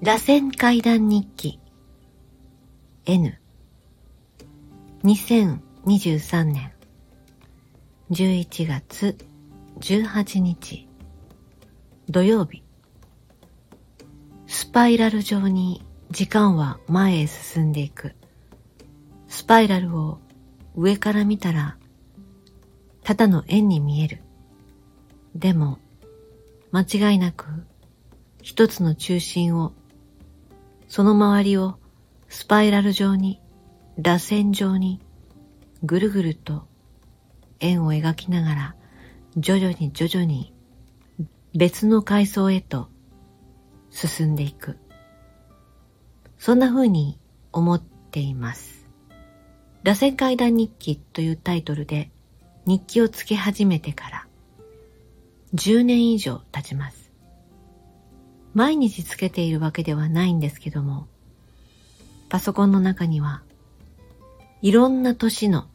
螺旋階段日記。N 2023年。11月18日。土曜日。スパイラル上に時間は前へ進んでいく。スパイラルを上から見たらただの円に見える。でも間違いなく一つの中心をその周りをスパイラル状に螺旋状にぐるぐると円を描きながら徐々に徐々に別の階層へと進んでいく。そんな風に思っています。螺旋階段日記というタイトルで日記をつけ始めてから10年以上経ちます。毎日つけているわけではないんですけども、パソコンの中にはいろんな年の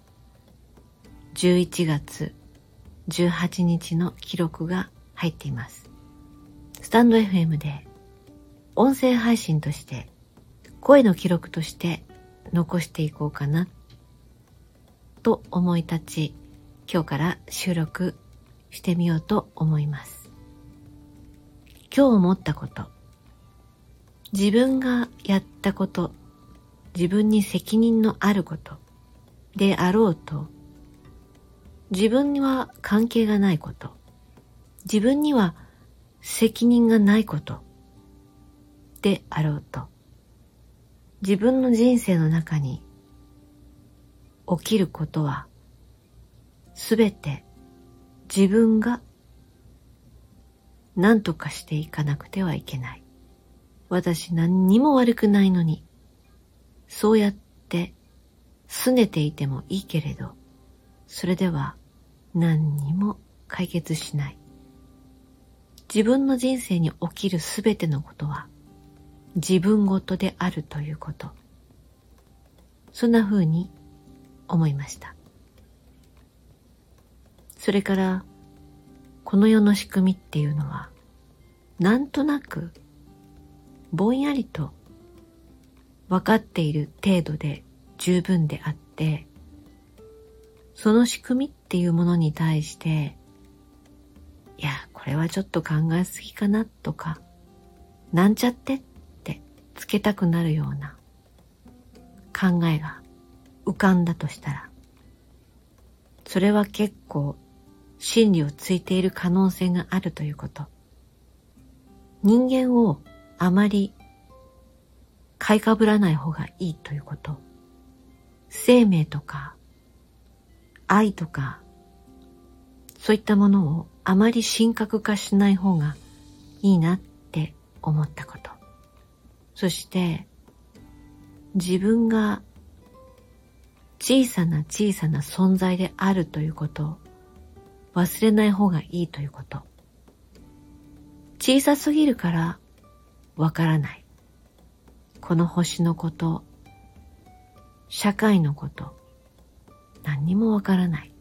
11月18日の記録が入っています。スタンド FM で音声配信として声の記録として残していこうかなと思い立ち今日から収録してみようと思います。今日思ったこと、自分がやったこと、自分に責任のあること。であろうと、自分には関係がないこと、自分には責任がないこと。であろうと、自分の人生の中に。起きることはすべて自分が何とかしていかなくてはいけない。私何にも悪くないのに、そうやって拗ねていてもいいけれど、それでは何にも解決しない。自分の人生に起きるすべてのことは自分ごとであるということ。そんな風に思いました。それからこの世の仕組みっていうのは、なんとなく、ぼんやりと分かっている程度で十分であって、その仕組みっていうものに対して、いや、これはちょっと考えすぎかなとか、なんちゃってってつけたくなるような考えが浮かんだとしたら、それは結構真理をついている可能性があるということ。人間をあまり買いかぶらない方がいいということ。生命とか愛とかそういったものをあまり深刻化しない方がいいなって思ったこと。そして自分が小さな小さな存在であるということ忘れない方がいいということ。小さすぎるからわからない。この星のこと、社会のこと、何にもわからない。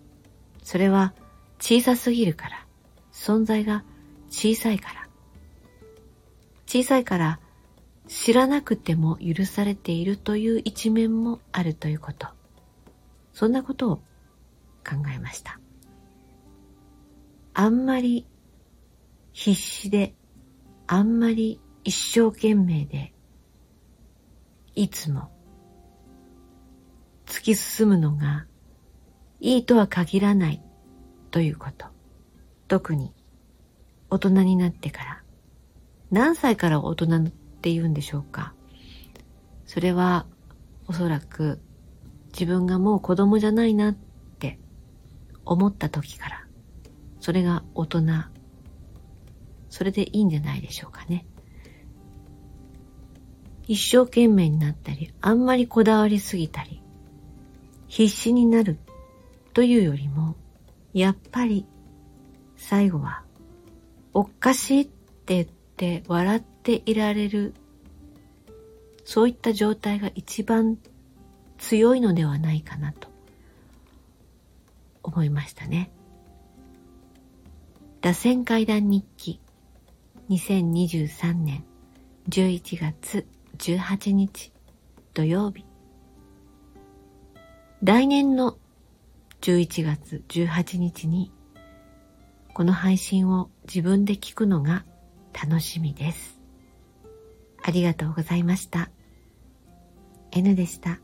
それは小さすぎるから、存在が小さいから。小さいから知らなくても許されているという一面もあるということ。そんなことを考えました。あんまり必死で、あんまり一生懸命で、いつも突き進むのがいいとは限らないということ。特に大人になってから。何歳から大人って言うんでしょうか。それはおそらく自分がもう子供じゃないなって思った時からそれが大人。それでいいんじゃないでしょうかね。一生懸命になったり、あんまりこだわりすぎたり、必死になるというよりも、やっぱり最後は、おかしいって言って笑っていられる、そういった状態が一番強いのではないかなと思いましたね。螺旋階段日記2023年11月18日土曜日来年の11月18日にこの配信を自分で聞くのが楽しみです。ありがとうございました。N でした。